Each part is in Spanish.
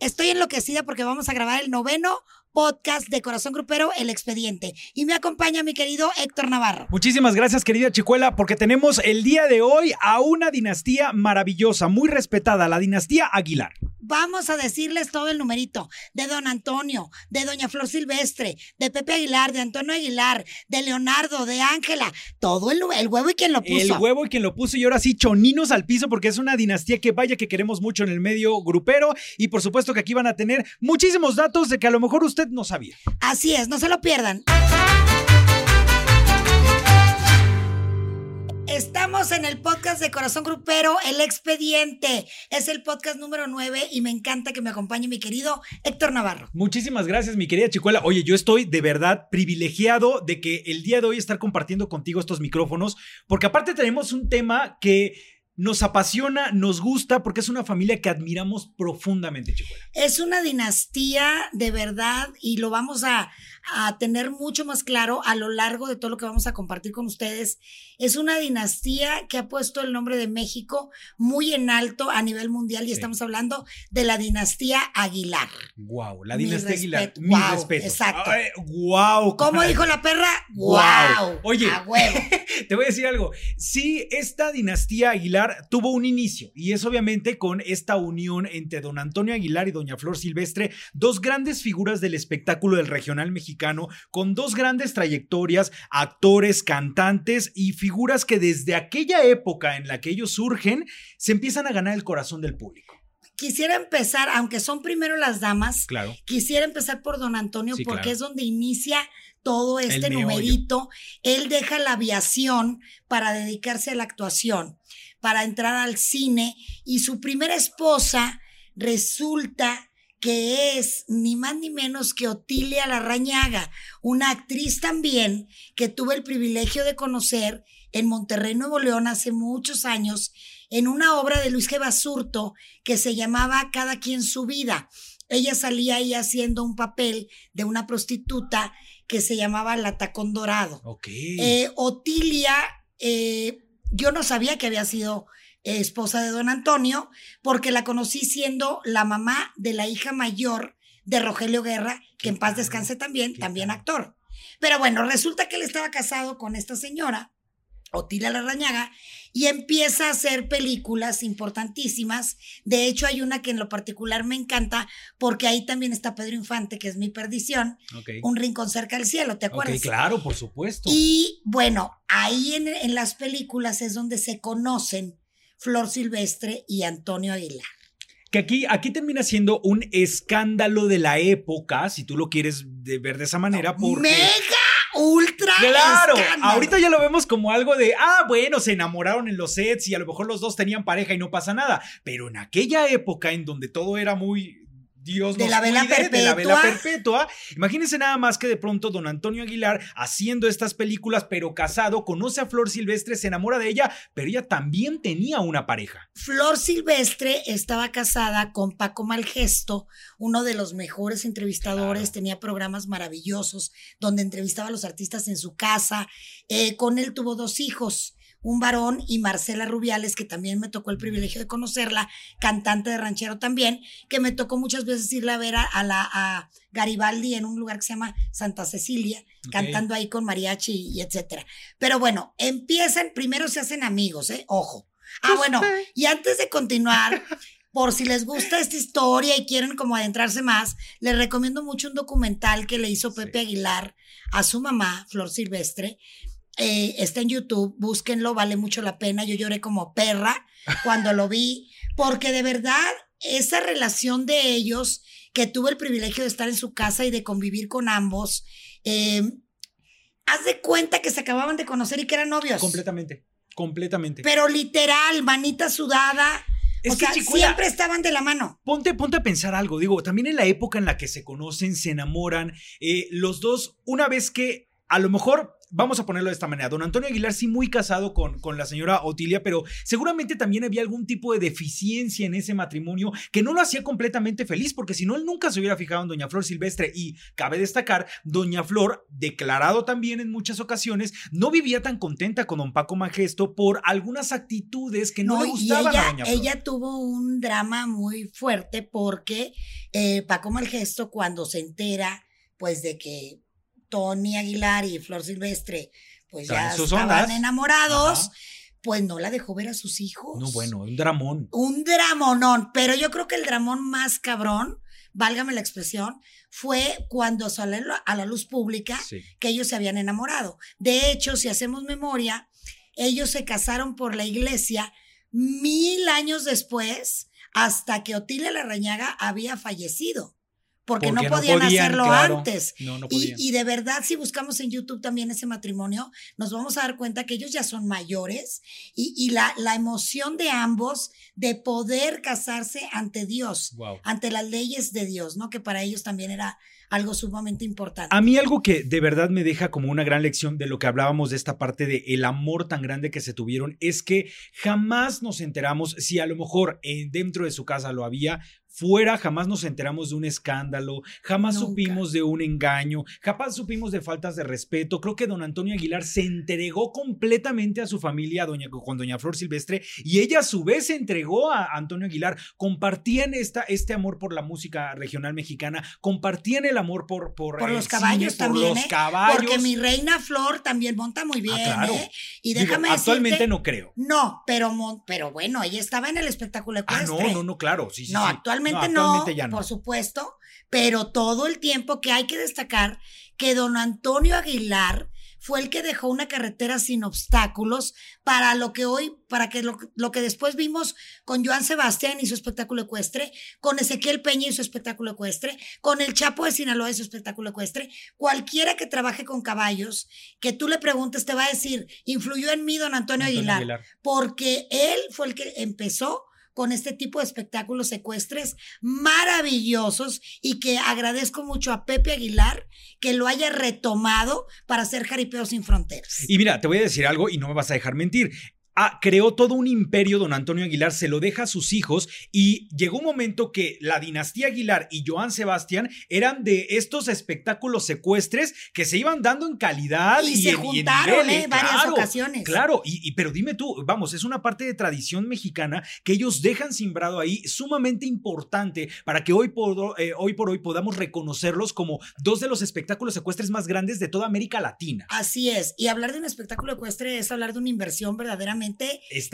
Estoy enloquecida porque vamos a grabar el noveno podcast de Corazón Grupero, El Expediente. Y me acompaña mi querido Héctor Navarro. Muchísimas gracias, querida Chicuela, porque tenemos el día de hoy a una dinastía maravillosa, muy respetada, la dinastía Aguilar. Vamos a decirles todo el numerito de don Antonio, de doña Flor Silvestre, de Pepe Aguilar, de Antonio Aguilar, de Leonardo, de Ángela, todo el, el huevo y quien lo puso. El huevo y quien lo puso y ahora sí, choninos al piso porque es una dinastía que vaya que queremos mucho en el medio grupero y por supuesto que aquí van a tener muchísimos datos de que a lo mejor usted no sabía. Así es, no se lo pierdan. Estamos en el podcast de Corazón Grupero, El Expediente. Es el podcast número 9 y me encanta que me acompañe mi querido Héctor Navarro. Muchísimas gracias, mi querida Chicuela. Oye, yo estoy de verdad privilegiado de que el día de hoy estar compartiendo contigo estos micrófonos, porque aparte tenemos un tema que nos apasiona, nos gusta, porque es una familia que admiramos profundamente, Chicuela. Es una dinastía de verdad y lo vamos a, a tener mucho más claro a lo largo de todo lo que vamos a compartir con ustedes. Es una dinastía que ha puesto el nombre de México muy en alto a nivel mundial y Sí. estamos hablando de la dinastía Aguilar. Wow, la Mi dinastía Aguilar. respeto. Mi respeto. exacto. wow. ¿Cómo dijo la perra? Guau. ¡Wow! Oye. A huevo. Te voy a decir algo. Sí, esta dinastía Aguilar tuvo un inicio y es obviamente con esta unión entre don Antonio Aguilar y doña Flor Silvestre, dos grandes figuras del espectáculo del regional mexicano, con dos grandes trayectorias, actores, cantantes y figuras que desde aquella época en la que ellos surgen, se empiezan a ganar el corazón del público. Quisiera empezar, aunque son primero las damas, Claro. quisiera empezar por don Antonio Sí, porque claro. es donde inicia todo este El numerito. Él deja la aviación para dedicarse a la actuación, para entrar al cine y su primera esposa resulta que es ni más ni menos que Otilia Larrañaga, una actriz también que tuve el privilegio de conocer en Monterrey, Nuevo León, hace muchos años, en una obra de Luis G. Basurto que se llamaba Cada quien su vida. Ella salía ahí haciendo un papel de una prostituta que se llamaba La Tacón Dorado. Ok. Eh, Otilia, eh, yo no sabía que había sido esposa de don Antonio, porque la conocí siendo la mamá de la hija mayor de Rogelio Guerra, que en paz descanse también, también actor. Pero bueno, resulta que él estaba casado con esta señora, Otilia Larrañaga, y empieza a hacer películas importantísimas. De hecho, hay una que en lo particular me encanta, porque ahí también está Pedro Infante, que es mi perdición, ok. Un rincón cerca del cielo, ¿te acuerdas? Claro, por supuesto. Y bueno, ahí en, en las películas es donde se conocen Flor Silvestre y Antonio Aguilar. Que aquí, aquí termina siendo un escándalo de la época, si tú lo quieres de ver de esa manera, porque... Mega ultra Claro, escándalo. ahorita ya lo vemos como algo de, ah, bueno, se enamoraron en los sets y a lo mejor los dos tenían pareja y no pasa nada, pero en aquella época en donde todo era muy... Dios De nos la vela cuide, de la vela perpetua. Imagínense nada más que de pronto don Antonio Aguilar haciendo estas películas, pero casado, conoce a Flor Silvestre, se enamora de ella, pero ella también tenía una pareja. Flor Silvestre estaba casada con Paco Malgesto, uno de los mejores entrevistadores, Claro. tenía programas maravillosos donde entrevistaba a los artistas en su casa. Eh, con él tuvo dos hijos, un varón y Marcela Rubiales, que también me tocó el privilegio de conocerla, cantante de ranchero también, que me tocó muchas veces irla a ver a, a la, a Garibaldi en un lugar que se llama Santa Cecilia, cantando ahí con mariachi y etcétera. Pero bueno, empiezan, primero se hacen amigos, ¿eh? Ojo. Ah, bueno, y antes de continuar, por si les gusta esta historia y quieren como adentrarse más, les recomiendo mucho un documental que le hizo Pepe Aguilar a su mamá, Flor Silvestre. Eh, está en YouTube, búsquenlo, vale mucho la pena. Yo lloré como perra cuando lo vi, porque de verdad esa relación de ellos, que tuve el privilegio de estar en su casa y de convivir con ambos, eh, haz de cuenta que se acababan de conocer y que eran novios. Completamente, completamente. Pero literal, manita sudada. Es o que, sea, Chicuela, siempre estaban de la mano. Ponte, ponte a pensar algo, digo, también en la época en la que se conocen, se enamoran, eh, los dos, una vez que a lo mejor vamos a ponerlo de esta manera. Don Antonio Aguilar sí muy casado con, con la señora Otilia, pero seguramente también había algún tipo de deficiencia en ese matrimonio que no lo hacía completamente feliz, porque si no, él nunca se hubiera fijado en Doña Flor Silvestre. Y cabe destacar, Doña Flor, declarado también en muchas ocasiones, no vivía tan contenta con don Paco Majesto por algunas actitudes que no, le gustaban ella, a Doña Flor. Ella tuvo un drama muy fuerte porque eh, Paco Malgesto, cuando se entera, pues de que Tony Aguilar y Flor Silvestre, pues ya estaban enamorados. Pues no la dejó ver a sus hijos. No, bueno, un dramón. Un dramonón. Pero yo creo que el dramón más cabrón, válgame la expresión, fue cuando salió a la luz pública que ellos se habían enamorado. De hecho, si hacemos memoria, ellos se casaron por la iglesia mil años después, hasta que Otilia Larrañaga había fallecido porque, no, podían hacerlo antes. y, de verdad, si buscamos en YouTube también ese matrimonio, nos vamos a dar cuenta que ellos ya son mayores y, la, la, emoción de ambos de poder casarse ante Dios, ante las leyes de Dios, ¿no? Que para ellos también era algo sumamente importante. A mí algo que de verdad me deja como una gran lección de lo que hablábamos de esta parte de el amor tan grande que se tuvieron es que jamás nos enteramos si a lo mejor dentro de su casa lo había, fuera jamás nos enteramos de un escándalo, jamás supimos de un engaño, jamás supimos de faltas de respeto. Creo que don Antonio Aguilar se entregó completamente a su familia doña, con doña Flor Silvestre y ella a su vez se entregó a Antonio Aguilar. Compartían esta, este amor por la música regional mexicana, compartían el amor por, por, los caballos también. Por los ¿eh? caballos. Porque mi reina Flor también monta muy ah, bien. claro. ¿eh? Y déjame Actualmente no creo. No, pero, pero bueno, ella estaba en el espectáculo ecuestre. Ah, no, no, no, claro. Sí, sí, no, actualmente no, por supuesto, pero todo el tiempo que hay que destacar que don Antonio Aguilar fue el que dejó una carretera sin obstáculos para lo que hoy, para que lo, lo, que después vimos con Joan Sebastián y su espectáculo ecuestre, con Ezequiel Peña y su espectáculo ecuestre, con el Chapo de Sinaloa y su espectáculo ecuestre. Cualquiera que trabaje con caballos, que tú le preguntes, te va a decir, influyó en mí don Antonio, Aguilar, porque él fue el que empezó con este tipo de espectáculos secuestres maravillosos y que agradezco mucho a Pepe Aguilar que lo haya retomado para hacer Jaripeo sin Fronteras. Y mira, te voy a decir algo y no me vas a dejar mentir. Ah, creó todo un imperio, don Antonio Aguilar, se lo deja a sus hijos y llegó un momento que la dinastía Aguilar y Joan Sebastián eran de estos espectáculos secuestres que se iban dando en calidad y, se juntaron en, ¿eh? varias ocasiones. Claro, y, pero dime tú, vamos, es una parte de tradición mexicana que ellos dejan simbrado ahí, sumamente importante para que hoy por, eh, hoy por hoy podamos reconocerlos como dos de los espectáculos secuestres más grandes de toda América Latina. Así es, y hablar de un espectáculo ecuestre es hablar de una inversión verdaderamente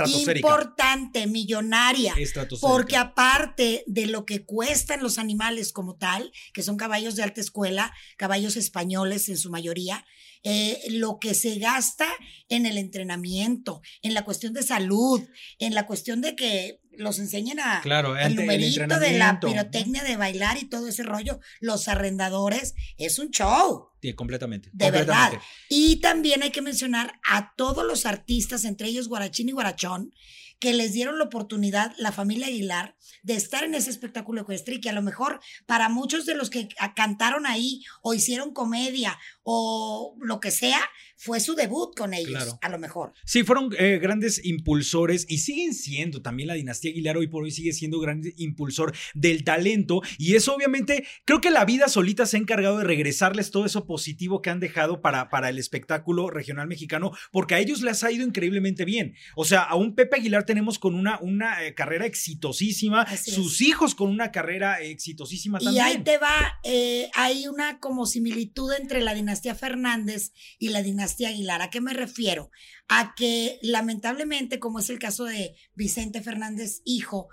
importante, millonaria. Porque aparte de lo que cuestan los animales como tal, que son caballos de alta escuela, caballos españoles en su mayoría, eh, lo que se gasta en el entrenamiento, en la cuestión de salud, en la cuestión de que los enseñen a claro, el numerito de la pirotecnia de bailar y todo ese rollo, los arrendadores, es un show. Sí, completamente. De verdad. Y también hay que mencionar a todos los artistas, entre ellos Guarachín y Guarachón, que les dieron la oportunidad, la familia Aguilar, de estar en ese espectáculo ecuestre y que a lo mejor para muchos de los que cantaron ahí o hicieron comedia o lo que sea, fue su debut con ellos, a lo mejor. Sí, fueron eh, grandes impulsores y siguen siendo también la dinastía Aguilar hoy por hoy sigue siendo gran impulsor del talento y eso obviamente creo que la vida solita se ha encargado de regresarles todo eso positivo que han dejado para, para el espectáculo regional mexicano porque a ellos les ha ido increíblemente bien. O sea, a un Pepe Aguilar tenemos con una, una eh, carrera exitosísima, sus hijos con una carrera exitosísima también. Y ahí te va, eh, hay una como similitud entre la dinastía Fernández y la dinastía Aguilar. ¿A qué me refiero? A que lamentablemente, como es el caso de Vicente Fernández, hijo,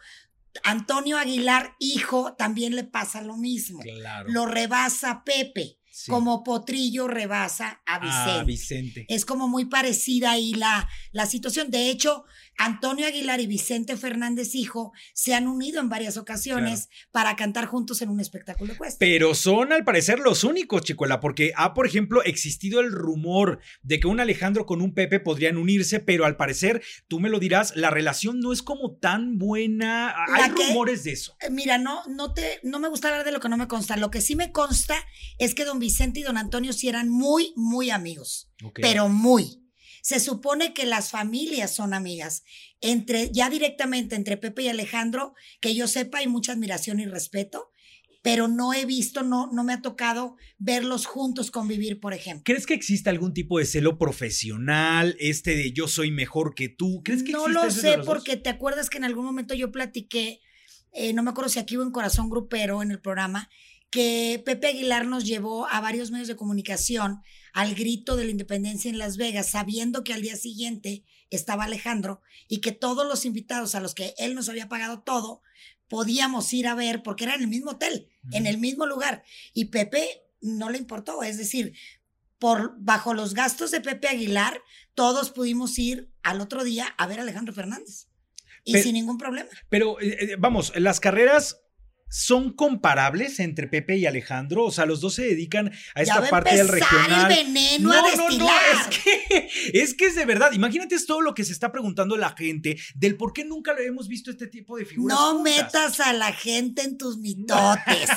Antonio Aguilar, hijo, también le pasa lo mismo. Lo rebasa Pepe. Como Potrillo rebasa a Vicente. Vicente. Es como muy parecida ahí la, la situación. De hecho, Antonio Aguilar y Vicente Fernández Hijo se han unido en varias ocasiones para cantar juntos en un espectáculo ecuestre. Pero son al parecer los únicos, Chicuela, porque ha, por ejemplo, existido el rumor de que un Alejandro con un Pepe podrían unirse, pero al parecer, tú me lo dirás, la relación no es como tan buena. Hay rumores de eso. Eh, mira, no, no, te, no me gusta hablar de lo que no me consta. Lo que sí me consta es que don Vicente y don Antonio sí eran muy, muy amigos, pero muy. Se supone que las familias son amigas. Entre, ya directamente entre Pepe y Alejandro, que yo sepa, hay mucha admiración y respeto, pero no he visto, no, no me ha tocado verlos juntos convivir, por ejemplo. ¿Crees que existe algún tipo de celo profesional, este de yo soy mejor que tú? ¿Crees que no lo sé porque te acuerdas que en algún momento yo platiqué, eh, no me acuerdo si aquí o en Corazón Grupero en el programa, que Pepe Aguilar nos llevó a varios medios de comunicación al grito de la independencia en Las Vegas, sabiendo que al día siguiente estaba Alejandro y que todos los invitados a los que él nos había pagado todo, podíamos ir a ver porque era en el mismo hotel, en el mismo lugar. Y Pepe no le importó, es decir, por bajo los gastos de Pepe Aguilar, todos pudimos ir al otro día a ver a Alejandro Fernández. Y Pero- sin ningún problema. Pero eh, eh, vamos, las carreras son comparables entre Pepe y Alejandro, o sea, los dos se dedican a esta parte del regional. el veneno a destilar. es que, es que es de verdad. Imagínate es todo lo que se está preguntando la gente del por qué nunca lo hemos visto este tipo de figuras. No juntas. metas a la gente en tus mitotes.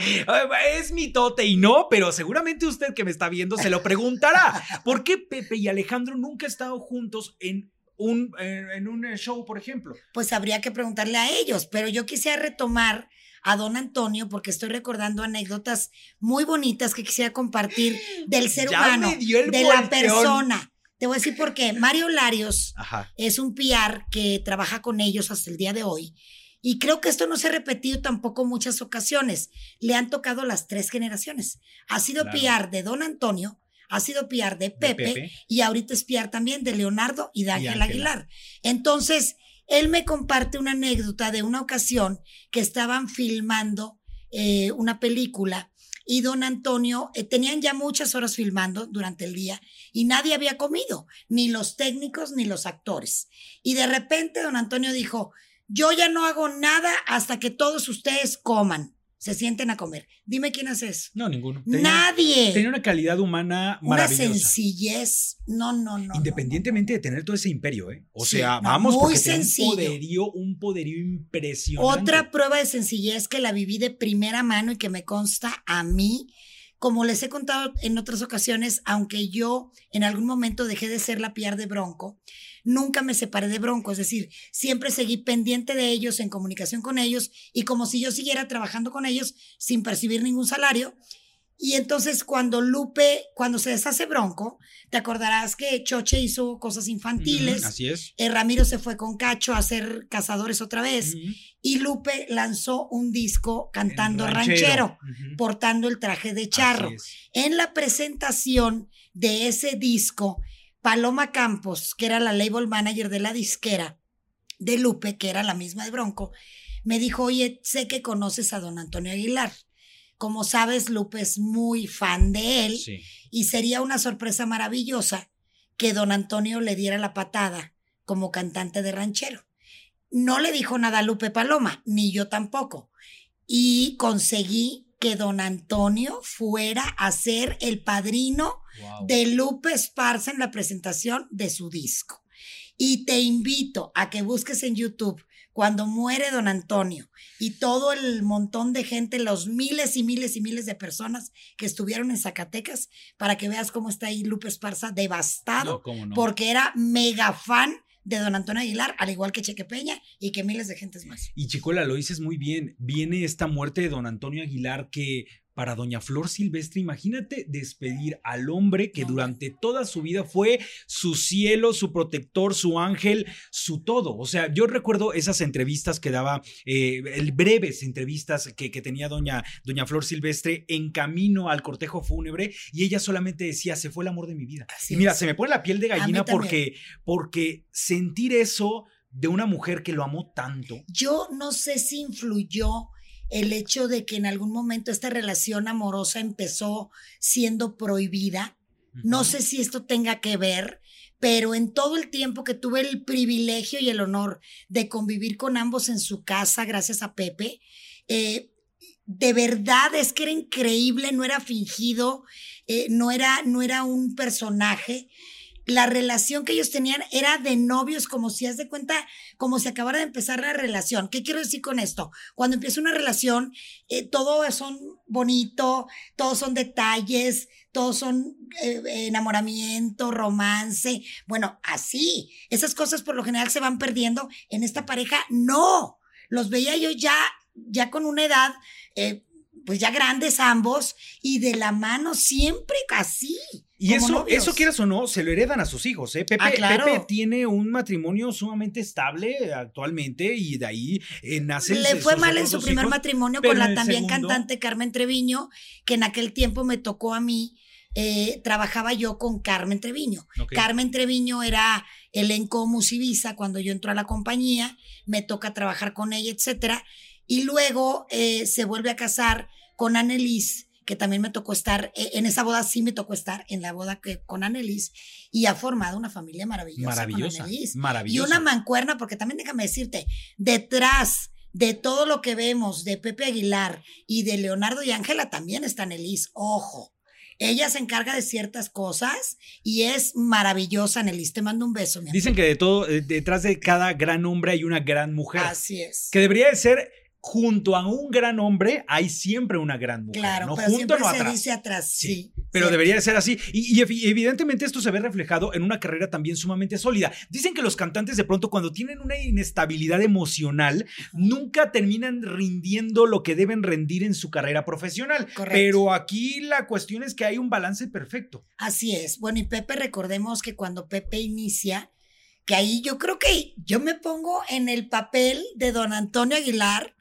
es mitote y no, pero seguramente usted que me está viendo se lo preguntará. ¿Por qué Pepe y Alejandro nunca han estado juntos en un, en, en un show, por ejemplo? pues habría que preguntarle a ellos. Pero yo quisiera retomar a don Antonio porque estoy recordando anécdotas muy bonitas que quisiera compartir del ser Ya humano, de la persona. Te voy a decir por qué. Mario Larios Ajá. es un PR que trabaja con ellos hasta el día de hoy. Y creo que esto no se ha repetido tampoco muchas ocasiones. Le han tocado las tres generaciones. Ha sido Claro. PR de Don Antonio, ha sido PR de Pepe, Pepe. y ahorita es PR también de Leonardo y de Ángel. Aguilar. Entonces, él me comparte una anécdota de una ocasión que estaban filmando eh, una película y don Antonio, eh, tenían ya muchas horas filmando durante el día y nadie había comido, ni los técnicos ni los actores. Y de repente don Antonio dijo, yo ya no hago nada hasta que todos ustedes coman, se sienten a comer. Dime quién hace eso. No, ninguno. Nadie. Tenía una calidad humana una maravillosa. sencillez. No, no, no. no, Independientemente de tener todo ese imperio, ¿eh? O Sí, sea, no, vamos, muy porque sencillo. un poderío, un poderío impresionante. Otra prueba de sencillez que la viví de primera mano y que me consta a mí, como les he contado en otras ocasiones, aunque yo en algún momento dejé de ser la PR de Bronco, nunca me separé de Bronco, es decir, siempre seguí pendiente de ellos, en comunicación con ellos y como si yo siguiera trabajando con ellos sin percibir ningún salario. Y entonces cuando Lupe, cuando se deshace Bronco, te acordarás que Choche hizo cosas infantiles, Ujú, Así es. eh, Ramiro se fue con Cacho a hacer cazadores otra vez y Lupe lanzó un disco cantando El ranchero, portando el traje de charro. En la presentación de ese disco, Paloma Campos, que era la label manager de la disquera de Lupe, que era la misma de Bronco, me dijo, oye, sé que conoces a don Antonio Aguilar. Como sabes, Lupe es muy fan de él Sí. y sería una sorpresa maravillosa que don Antonio le diera la patada como cantante de ranchero. No le dijo nada a Lupe Paloma, ni yo tampoco. Y conseguí que don Antonio fuera a ser el padrino Wow. de Lupe Esparza en la presentación de su disco. Y te invito a que busques en YouTube cuando muere don Antonio y todo el montón de gente, los miles y miles y miles de personas que estuvieron en Zacatecas, para que veas cómo está ahí Lupe Esparza devastado, No, cómo no. porque era mega fan de don Antonio Aguilar, al igual que Cheque Peña y que miles de gentes más. Y Chicuela, lo dices muy bien. Viene esta muerte de don Antonio Aguilar que para doña Flor Silvestre, imagínate despedir al hombre que durante toda su vida fue su cielo, su protector, su ángel, su todo. O sea, yo recuerdo esas entrevistas que daba, eh, el breves entrevistas que, que tenía doña, doña Flor Silvestre en camino al cortejo fúnebre y ella solamente decía, se fue el amor de mi vida. Así y mira, es. se me pone la piel de gallina porque, porque sentir eso de una mujer que lo amó tanto. Yo no sé si influyó el hecho de que en algún momento esta relación amorosa empezó siendo prohibida. No sé si esto tenga que ver, pero en todo el tiempo que tuve el privilegio y el honor de convivir con ambos en su casa, gracias a Pepe, eh, de verdad es que era increíble, no era fingido, eh, no, era, no era un personaje. La relación que ellos tenían era de novios, como si haz de cuenta, como si acabara de empezar la relación. ¿Qué quiero decir con esto? Cuando empieza una relación, eh, todo son bonito, todos son detalles, todos son eh, enamoramiento, romance. Bueno, así. Esas cosas por lo general se van perdiendo. En esta pareja, no. Los veía yo ya, ya con una edad. Eh, pues ya grandes ambos y de la mano siempre así. Y eso, eso quieras o no, se lo heredan a sus hijos, ¿eh? Pepe, ah, Pepe tiene un matrimonio sumamente estable actualmente y de ahí eh, nace. Le fue mal en su primer matrimonio con la también cantante Carmen Treviño, que en aquel tiempo me tocó a mí. Eh, trabajaba yo con Carmen Treviño. Carmen Treviño era elenco Musivisa cuando yo entró a la compañía, me toca trabajar con ella, etcétera. Y luego eh, se vuelve a casar con Annelies, que también me tocó estar, eh, en esa boda sí me tocó estar, en la boda que, con Annelies, y ha formado una familia maravillosa. Maravillosa. Con maravillosa. Y una mancuerna, porque también déjame decirte, detrás de todo lo que vemos de Pepe Aguilar y de Leonardo y Ángela también está Annelies, ojo. Ella se encarga de ciertas cosas y es maravillosa, Annelies. Te mando un beso, mi Dicen que de todo, eh, detrás de cada gran hombre hay una gran mujer. Así es. Que debería de ser junto a un gran hombre hay siempre una gran mujer. Claro, no pero junto, siempre no se atrás. dice atrás, sí. pero debería de ser así. Y, evidentemente esto se ve reflejado en una carrera también sumamente sólida. Dicen que los cantantes de pronto cuando tienen una inestabilidad emocional nunca terminan rindiendo lo que deben rendir en su carrera profesional. Correcto. Pero aquí la cuestión es que hay un balance perfecto. Así es. Bueno, y Pepe, recordemos que cuando Pepe inicia, que ahí yo creo que yo me pongo en el papel de don Antonio Aguilar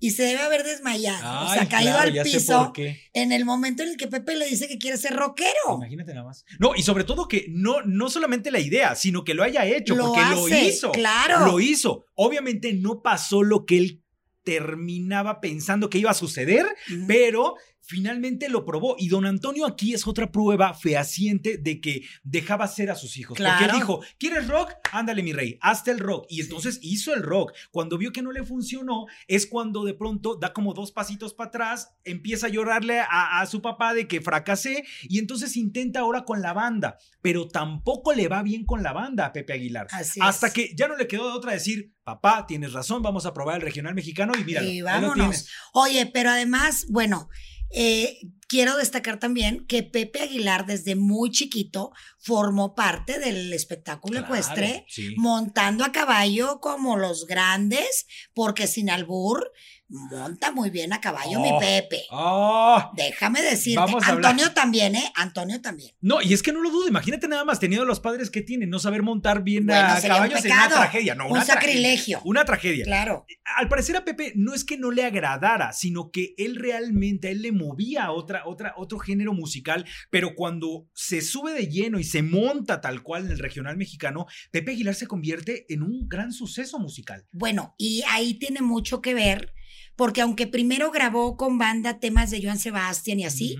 y se debe haber desmayado, o sea, caído al piso en el momento en el que Pepe le dice que quiere ser rockero. Imagínate nada más. No, y sobre todo que no, no solamente la idea, sino que lo haya hecho, Lo porque lo hizo. claro. Lo hizo. Obviamente no pasó lo que él terminaba pensando que iba a suceder, pero finalmente lo probó. Y don Antonio aquí es otra prueba fehaciente de que dejaba ser a sus hijos. Porque Claro. él dijo, ¿quieres rock? Ándale, mi rey, hazte el rock. Y entonces hizo el rock. Cuando vio que no le funcionó, es cuando de pronto da como dos pasitos para atrás, empieza a llorarle a, a su papá de que fracasé y entonces intenta ahora con la banda. Pero tampoco le va bien con la banda a Pepe Aguilar. Así Hasta es. que ya no le quedó de otra decir, papá, tienes razón, vamos a probar el regional mexicano y mira, Y vámonos. Oye, pero además, bueno, eh, quiero destacar también que Pepe Aguilar desde muy chiquito formó parte del espectáculo ecuestre, montando a caballo como los grandes, porque sin albur monta muy bien a caballo mi Oh. Pepe. ¡Ah! Déjame decirte, hablar. Antonio también, ¿eh? Antonio también. No, y es que no lo dudo, imagínate nada más, teniendo los padres que tienen, no saber montar bien Bueno, a sería un caballo sería una tragedia, no, un una tragedia. sacrilegio. Una tragedia. Claro. Al parecer a Pepe no es que no le agradara, sino que él realmente, a él le movía a otra, otra, otro género musical, pero cuando se sube de lleno y se monta tal cual en el regional mexicano, Pepe Aguilar se convierte en un gran suceso musical. Bueno, y ahí tiene mucho que ver, porque aunque primero grabó con banda temas de Joan Sebastián y así,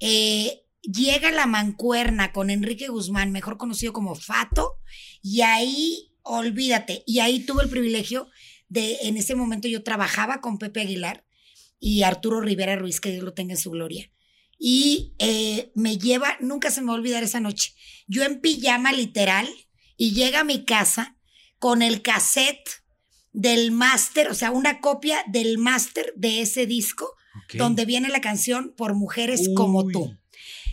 eh, llega la mancuerna con Enrique Guzmán, mejor conocido como Fato, y ahí, olvídate, y ahí tuve el privilegio de, en ese momento yo trabajaba con Pepe Aguilar y Arturo Rivera Ruiz, que Dios lo tenga en su gloria. Y eh, me lleva, nunca se me va a olvidar esa noche, yo en pijama literal, y llega a mi casa con el cassette del máster, o sea, una copia del máster de ese disco, donde viene la canción Por mujeres como tú.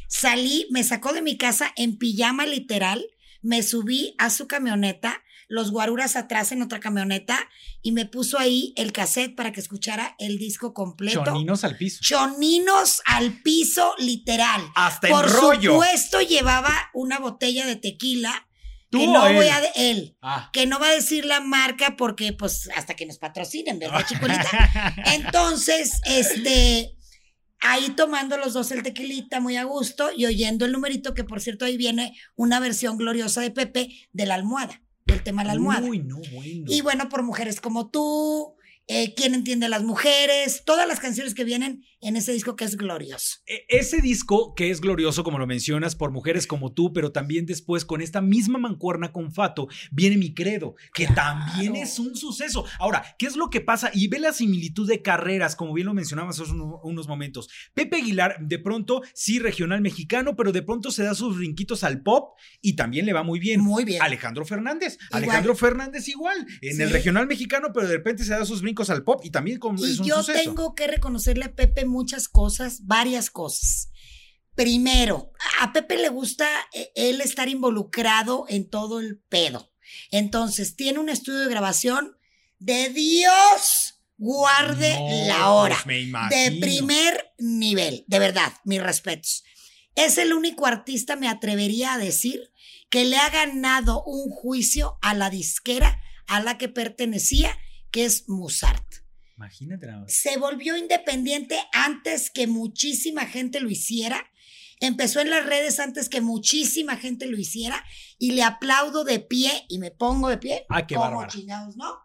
Salí, me sacó de mi casa en pijama literal, me subí a su camioneta, los guaruras atrás en otra camioneta y me puso ahí el cassette para que escuchara el disco completo. Choninos al piso. Choninos al piso literal. Hasta Por el rollo. supuesto llevaba una botella de tequila ¿Tú que o no él? voy a de él, Ah. que no va a decir la marca porque pues hasta que nos patrocinen, ¿verdad, chicolita? Entonces, este, ahí tomando los dos el tequilita muy a gusto y oyendo el numerito, que por cierto ahí viene una versión gloriosa de Pepe de la almohada, del tema de la almohada. Uy, no, bueno. Y bueno, por mujeres como tú, eh, ¿Quién entiende a las mujeres? Todas las canciones que vienen en ese disco que es glorioso. E- Ese disco que es glorioso, como lo mencionas, por mujeres como tú, pero también después con esta misma mancuerna con Fato, viene Mi Credo, que Claro. también es un suceso. Ahora, ¿qué es lo que pasa? Y ve la similitud de carreras, como bien lo mencionabas hace uno- unos momentos. Pepe Aguilar, de pronto, sí, regional mexicano, pero de pronto se da sus brinquitos al pop y también le va muy bien. Muy bien. Alejandro Fernández. Igual. Alejandro Fernández igual, en Sí. el regional mexicano, pero de repente se da sus brincos al pop y también con, Y es un yo suceso. tengo que reconocerle a Pepe muchas cosas, varias cosas. Primero, a Pepe le gusta eh, él estar involucrado en todo el pedo. Entonces, tiene un estudio de grabación de Dios guarde No, la hora. de primer nivel, de verdad, mis respetos. Es el único artista, me atrevería a decir, que le ha ganado un juicio a la disquera a la que pertenecía, que es Musart. Imagínate nada más. Se volvió independiente antes que muchísima gente lo hiciera. Empezó en las redes antes que muchísima gente lo hiciera y le aplaudo de pie y me pongo de pie. Ah, qué como chingados, ¿no?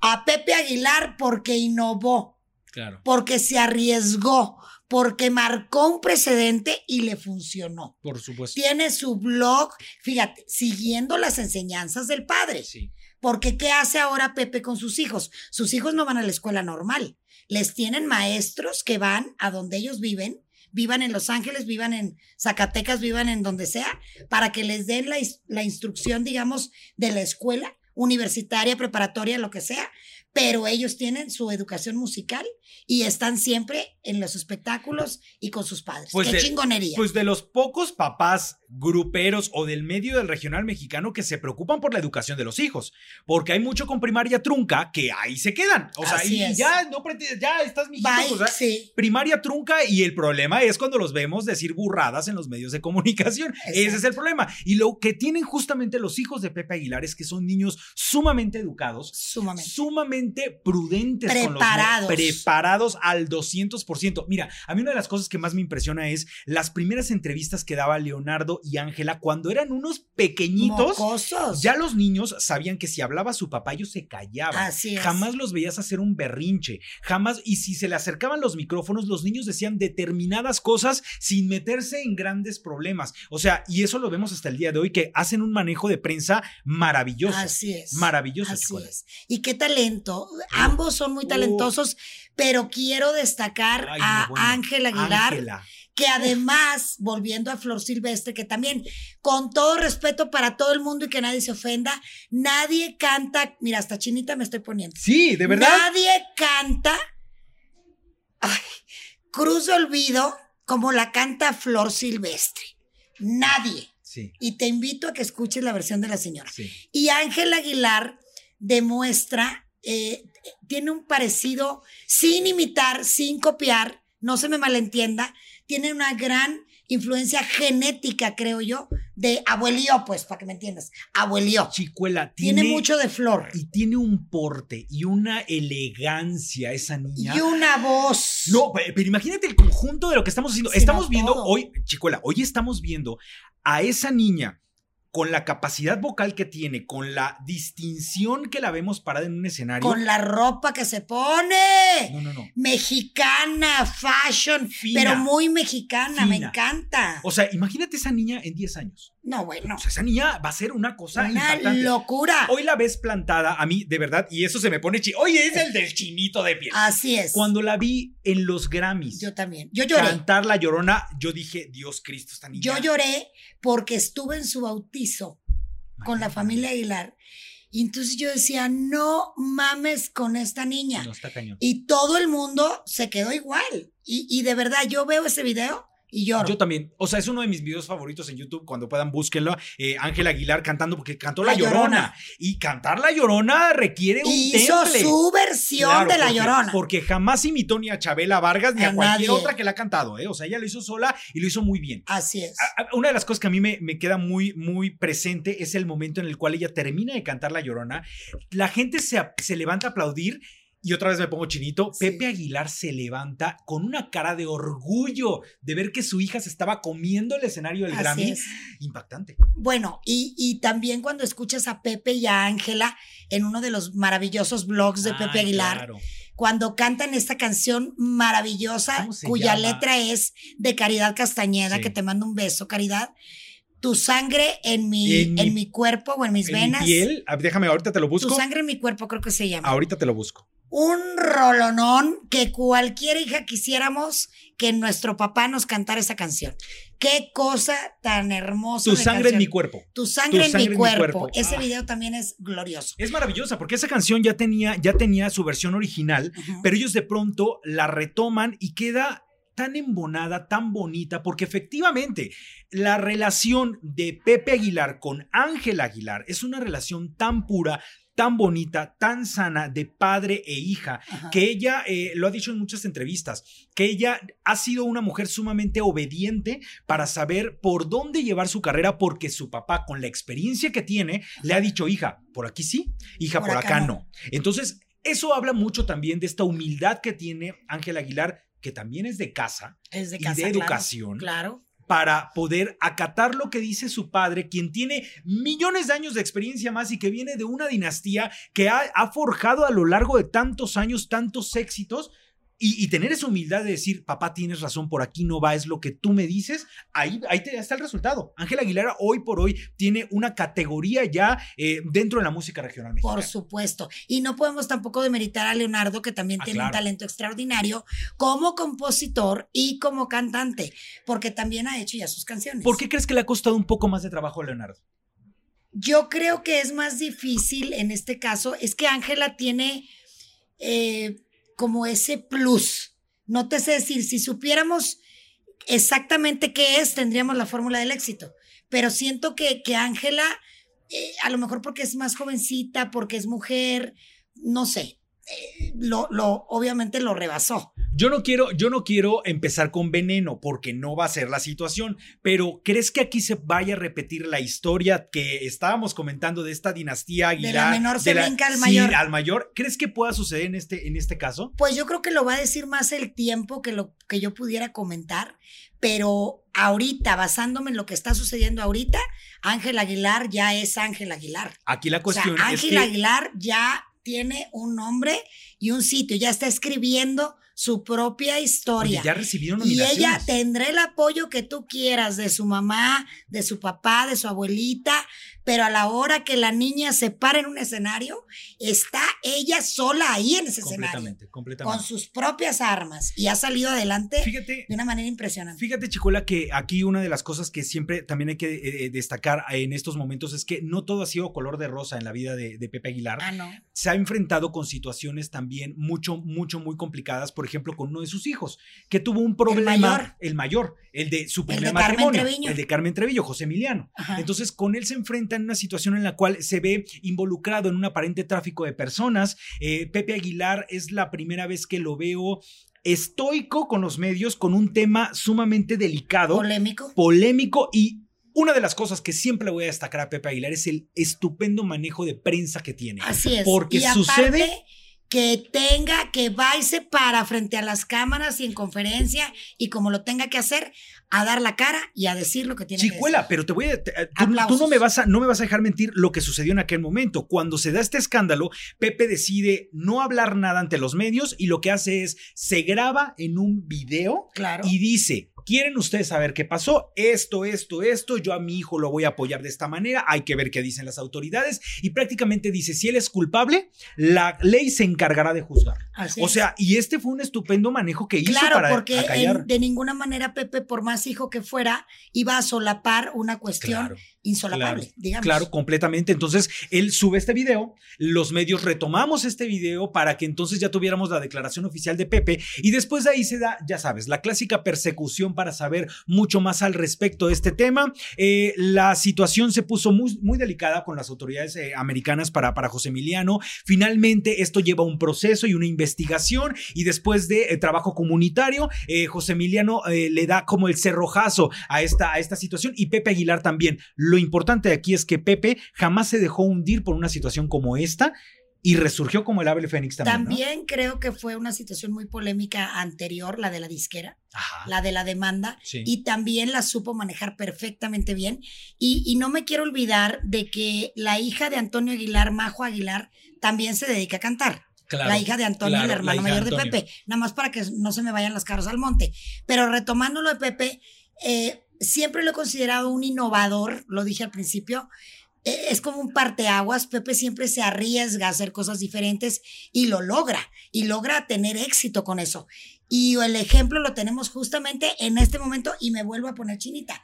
A Pepe Aguilar porque innovó Claro. porque se arriesgó, porque marcó un precedente y le funcionó. Por supuesto. Tiene su blog, fíjate, siguiendo las enseñanzas del padre. Sí. Porque ¿qué hace ahora Pepe con sus hijos? Sus hijos no van a la escuela normal. Les tienen maestros que van a donde ellos viven, vivan en Los Ángeles, vivan en Zacatecas, vivan en donde sea, para que les den la, la instrucción, digamos, de la escuela universitaria, preparatoria, lo que sea, pero ellos tienen su educación musical y están siempre en los espectáculos y con sus padres. Pues ¡Qué de- chingonería! Pues de los pocos papás gruperos o del medio del regional mexicano que se preocupan por la educación de los hijos, porque hay mucho con primaria trunca que ahí se quedan. O sea, es. ya no ya estás mijito, Bye, o sea, sí. primaria trunca y el problema es cuando los vemos decir burradas en los medios de comunicación. Ese es Exacto. el problema. Y lo que tienen justamente los hijos de Pepe Aguilar es que son niños sumamente educados, Sumamente. sumamente prudentes con los Preparados. preparados al 200%. Mira, a mí una de las cosas que más me impresiona es las primeras entrevistas que daba Leonardo y Ángela cuando eran unos pequeñitos. Mocosos. Ya los niños sabían que si hablaba su papá ellos se callaban. Así es. Jamás los veías hacer un berrinche, jamás, y si se le acercaban los micrófonos, los niños decían determinadas cosas sin meterse en grandes problemas. O sea, y eso lo vemos hasta el día de hoy, que hacen un manejo de prensa maravilloso. Así es. Maravilloso, Así es. Y qué talento. Ambos son muy talentosos, pero quiero destacar Ay, a bueno. Ángel Aguilar, Ángela. que además, volviendo a Flor Silvestre, que también, con todo respeto para todo el mundo y que nadie se ofenda, nadie canta, mira, hasta chinita me estoy poniendo. Sí, de verdad. Nadie canta ay, Cruz de Olvido como la canta Flor Silvestre. Nadie. Sí, Y te invito a que escuches la versión de la señora. sí. Y Ángel Aguilar demuestra, eh, tiene un parecido, sin imitar, sin copiar, no se me malentienda, tiene una gran influencia genética, creo yo, de abuelío, pues, para que me entiendas, abuelío. Chicuela tiene, Tiene mucho de flor y tiene un porte y una elegancia esa niña. y una voz. No, pe- pero imagínate el conjunto de lo que estamos haciendo. Estamos no, viendo hoy, Chicuela, hoy estamos viendo a esa niña con la capacidad vocal que tiene, con la distinción que la vemos parada en un escenario. con la ropa que se pone. No, no, no. Mexicana, fashion, Fina. pero muy mexicana, me encanta. O sea, imagínate esa niña en 10 años. No, bueno, O sea, esa niña va a ser una cosa una impactante. locura. Hoy la ves plantada a mí, de verdad, y eso se me pone chi. Oye, es el del chinito de piel. Así es. Cuando la vi en los Grammys Yo también. Yo lloré. cantar La Llorona, yo dije, Dios Cristo, esta niña. Yo lloré porque estuve en su bautizo con la Imagínate. familia Aguilar. Y entonces yo decía, no mames con esta niña. No, está cañón. Y todo el mundo se quedó igual. Y, y de verdad, yo veo ese video y lloro. Yo también. O sea, es uno de mis videos favoritos en YouTube. Cuando puedan, búsquenlo. Eh, Ángela Aguilar cantando, porque cantó La, La Llorona. Llorona. Y cantar La Llorona requiere un Hizo temple. su versión Claro, de La porque- Llorona. Porque jamás imitó ni a Chabela Vargas ni a, A cualquier nadie. otra que la ha cantado, ¿eh? O sea, ella lo hizo sola y lo hizo muy bien. Así es. Una de las cosas que a mí me, me queda muy, muy presente es el momento en el cual ella termina de cantar La Llorona. La gente se, se levanta a aplaudir. Y otra vez me pongo chinito. Sí. Pepe Aguilar se levanta con una cara de orgullo de ver que su hija se estaba comiendo el escenario del Así Grammy. es. Impactante. Bueno, y, y también cuando escuchas a Pepe y a Ángela en uno de los maravillosos blogs de Ay, Pepe Aguilar, claro. cuando cantan esta canción maravillosa cuya letra es de Caridad Castañeda, que te mando un beso, Caridad tu sangre en mi, en mi, cuerpo o en mis venas. Mi piel, déjame, ahorita te lo busco. Tu sangre en mi cuerpo, creo que se llama. Ahorita te lo busco. Un rolonón que cualquier hija quisiéramos que nuestro papá nos cantara esa canción. Qué cosa tan hermosa. Tu sangre en mi cuerpo. Tu sangre, en, mi cuerpo. Ese ah. video también es glorioso. Es maravillosa porque esa canción ya tenía, ya tenía su versión original, pero ellos de pronto la retoman y queda tan embonada, tan bonita, porque efectivamente la relación de Pepe Aguilar con Ángel Aguilar es una relación tan pura, tan bonita, tan sana de padre e hija, que ella eh, lo ha dicho en muchas entrevistas, que ella ha sido una mujer sumamente obediente para saber por dónde llevar su carrera, porque su papá, con la experiencia que tiene, le ha dicho, hija, por aquí sí, hija, por, acá, no. Entonces, eso habla mucho también de esta humildad que tiene Ángel Aguilar que también es de casa, es de y de educación. Claro. Para poder acatar lo que dice su padre, quien tiene millones de años de experiencia más y que viene de una dinastía que ha, forjado a lo largo de tantos años tantos éxitos, y, tener esa humildad de decir, papá, tienes razón, por aquí no va, es lo que tú me dices, ahí, ahí te, está el resultado. Ángel Aguilera hoy por hoy tiene una categoría ya eh, dentro de la música regional mexicana. Por supuesto. Y no podemos tampoco demeritar a Leonardo, que también ah, tiene un talento extraordinario como compositor y como cantante, porque también ha hecho ya sus canciones. ¿Por qué crees que le ha costado un poco más de trabajo a Leonardo? Yo creo que es más difícil en este caso, es que Ángela tiene... Eh, como ese plus. No te sé decir, si supiéramos exactamente qué es, tendríamos la fórmula del éxito. Pero siento que Ángela, eh, a lo mejor porque es más jovencita, porque es mujer, no sé, eh, lo, lo, obviamente lo rebasó. Yo no quiero, yo no quiero empezar con veneno porque no va a ser la situación, pero ¿crees que aquí se vaya a repetir la historia que estábamos comentando de esta dinastía Aguilar? De la menor se brinca al mayor. al mayor. ¿Crees que pueda suceder en este, en este caso? Pues yo creo que lo va a decir más el tiempo que lo que yo pudiera comentar, pero ahorita, basándome en lo que está sucediendo ahorita, Ángel Aguilar ya es Ángel Aguilar. Aquí la cuestión es Ángel Aguilar ya tiene un nombre y un sitio, ya está escribiendo su propia historia. ya recibió Y ella tendrá el apoyo que tú quieras de su mamá, de su papá, de su abuelita, pero a la hora que la niña se para en un escenario, está ella sola ahí en ese escenario. Completamente. Con sus propias armas. Y ha salido adelante de una manera impresionante. Fíjate, Chicola, que aquí una de las cosas que siempre también hay que eh, eh, destacar en estos momentos es que no todo ha sido color de rosa en la vida de, Pepe Aguilar. Ah, no. Se ha enfrentado con situaciones también mucho, mucho, muy complicadas. Por ejemplo, con uno de sus hijos, que tuvo un problema. El mayor. El mayor, el de su primer matrimonio. El de Carmen Trevillo, José Emiliano. Entonces, con él se enfrenta en una situación en la cual se ve involucrado en un aparente tráfico de personas. Eh, Pepe Aguilar es la primera vez que lo veo estoico con los medios, con un tema sumamente delicado. Polémico. Polémico y una de las cosas que siempre le voy a destacar a Pepe Aguilar es el estupendo manejo de prensa que tiene. Así es. Porque sucede que tenga, que va y se para frente a las cámaras y en conferencia y como lo tenga que hacer, a dar la cara y a decir lo que tiene que decir. pero te voy a. tú, no, me vas a, no me vas a dejar mentir lo que sucedió en aquel momento. Cuando se da este escándalo, Pepe decide no hablar nada ante los medios y lo que hace es se graba en un video claro. y dice: ¿Quieren ustedes saber qué pasó? Esto, esto, esto, yo a mi hijo lo voy a apoyar de esta manera, hay que ver qué dicen las autoridades y prácticamente dice, si él es culpable, la ley se encargará de juzgar. o sea, y este fue un estupendo manejo que hizo claro, porque de ninguna manera Pepe, por más hijo que fuera, iba a solapar una cuestión insolapable, claro, digamos. Claro, completamente. Entonces, él sube este video, los medios retomamos este video para que entonces ya tuviéramos la declaración oficial de Pepe y después de ahí se da, ya sabes, la clásica persecución para saber mucho más al respecto de este tema. Eh, la situación se puso muy, delicada con las autoridades eh, americanas para, para José Emiliano. Finalmente, esto lleva un proceso y una investigación y después de eh, trabajo comunitario, José Emiliano le da como el cerrojazo a esta, a esta situación y Pepe Aguilar también. Lo importante aquí es que Pepe jamás se dejó hundir por una situación como esta y resurgió como el ave fénix también. También creo que fue una situación muy polémica anterior, la de la disquera, la de la demanda, y también la supo manejar perfectamente bien. Y, y, no me quiero olvidar de que la hija de Antonio Aguilar, Majo Aguilar, también se dedica a cantar. la hija de Antonio, el hermano mayor de Pepe, nada más para que no se me vayan las caras al monte. Pero retomando lo de Pepe, eh, siempre lo he considerado un innovador, lo dije al principio, es como un parteaguas. Pepe siempre se arriesga a hacer cosas diferentes y lo logra, y logra tener éxito con eso. Y el ejemplo lo tenemos justamente en este momento y me vuelvo a poner chinita.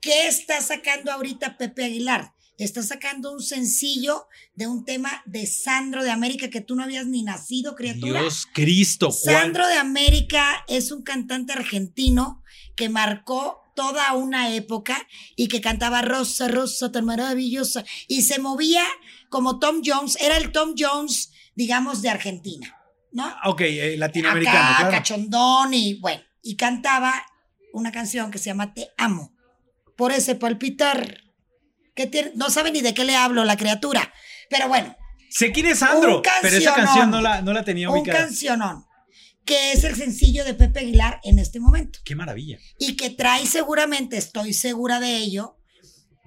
¿Qué está sacando ahorita Pepe Aguilar? Está sacando un sencillo de un tema de Sandro de América que tú no habías ni nacido, criatura. Dios Cristo. Sandro de América es un cantante argentino que marcó toda una época y que cantaba Rosa, Rosa, tan maravillosa y se movía como Tom Jones, era el Tom Jones, digamos, de Argentina, ¿no? Ah, ok, eh, latinoamericano, Acá, cachondón y bueno, y cantaba una canción que se llama Te amo, por ese palpitar, que tiene, no sabe ni de qué le hablo la criatura, pero bueno. Sé quién es Sandro, pero esa canción no la, no la tenía ubicada. Un cancionón que es el sencillo de Pepe Aguilar en este momento. Qué maravilla. Y que trae seguramente, estoy segura de ello,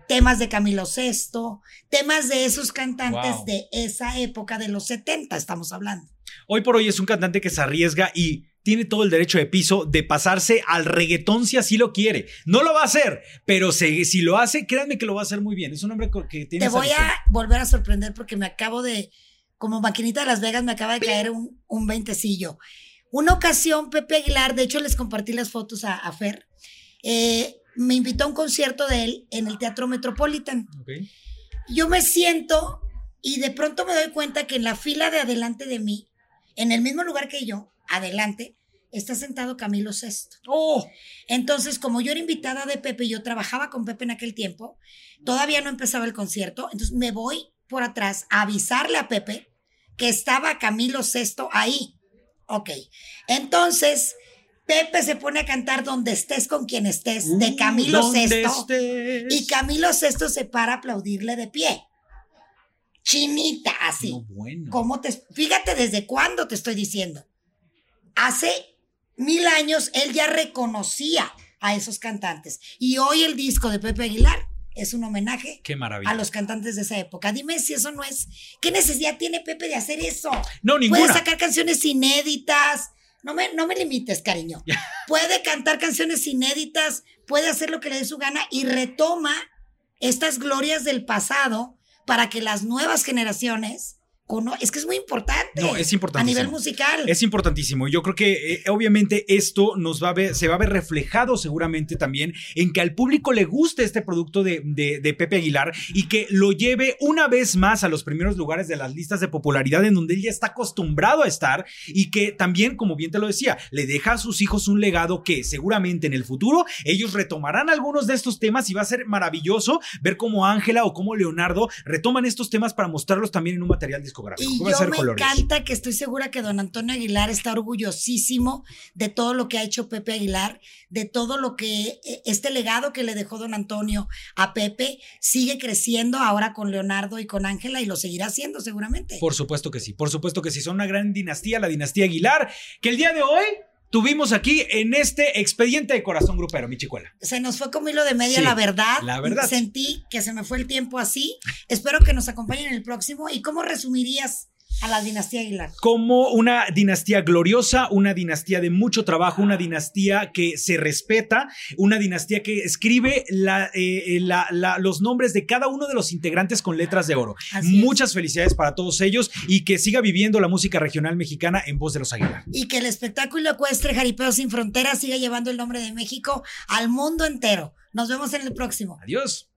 temas de Camilo VI, temas de esos cantantes de esa época de los 70, estamos hablando. Hoy por hoy es un cantante que se arriesga y tiene todo el derecho de piso de pasarse al reggaetón si así lo quiere. No lo va a hacer, pero si, lo hace, créanme que lo va a hacer muy bien. Es un hombre que tiene... Te voy a volver a sorprender porque me acabo de, como maquinita de Las Vegas, me acaba de caer un, un veintecillo. Una ocasión, Pepe Aguilar, de hecho les compartí las fotos a, Fer, eh, me invitó a un concierto de él en el Teatro Metropolitan. Yo me siento y de pronto me doy cuenta que en la fila de adelante de mí, en el mismo lugar que yo, adelante, está sentado Camilo VI. Oh. Entonces, como yo era invitada de Pepe, yo trabajaba con Pepe en aquel tiempo, todavía no empezaba el concierto, entonces me voy por atrás a avisarle a Pepe que estaba Camilo VI ahí. Ok. Entonces, Pepe se pone a cantar Donde estés con quien estés de uh, Camilo VI. Y Camilo VI se para a aplaudirle de pie. Chinita, así. ¿Cómo te, fíjate desde cuándo te estoy diciendo. Hace mil años él ya reconocía a esos cantantes. Y hoy el disco de Pepe Aguilar es un homenaje Qué a los cantantes de esa época. Dime si eso no es. ¿Qué necesidad tiene Pepe de hacer eso? No, ninguna. Puede sacar canciones inéditas. No me, no me limites, cariño. puede cantar canciones inéditas, puede hacer lo que le dé su gana y retoma estas glorias del pasado para que las nuevas generaciones es que es muy importante. No, es importante. A nivel musical. Es importantísimo. Yo creo que eh, obviamente esto nos va a ver, se va a ver reflejado seguramente también en que al público le guste este producto de, de, Pepe Aguilar y que lo lleve una vez más a los primeros lugares de las listas de popularidad en donde él ya está acostumbrado a estar y que también, como bien te lo decía, le deja a sus hijos un legado que seguramente en el futuro ellos retomarán algunos de estos temas y va a ser maravilloso ver cómo Ángela o cómo Leonardo retoman estos temas para mostrarlos también en un material discográfico. Y yo me encanta que estoy segura que don Antonio Aguilar está orgullosísimo de todo lo que ha hecho Pepe Aguilar, de todo lo que e, este legado que le dejó don Antonio a Pepe sigue creciendo ahora con Leonardo y con Ángela y lo seguirá haciendo seguramente. Por supuesto que sí, por supuesto que sí, son una gran dinastía, la dinastía Aguilar, que el día de hoy tuvimos aquí en este expediente de corazón grupero, mi chicuela. Se nos fue como hilo de media, la verdad. La verdad. Sentí que se me fue el tiempo así. Espero que nos acompañen en el próximo. ¿Y cómo resumirías a la dinastía Aguilar. Como una dinastía gloriosa, una dinastía de mucho trabajo, una dinastía que se respeta, una dinastía que escribe eh, los nombres de cada uno de los integrantes con letras de oro. Muchas felicidades para todos ellos y que siga viviendo la música regional mexicana en voz de los Aguilar. Y que el espectáculo ecuestre Jaripeo sin Fronteras siga llevando el nombre de México al mundo entero. Nos vemos en el próximo. Adiós.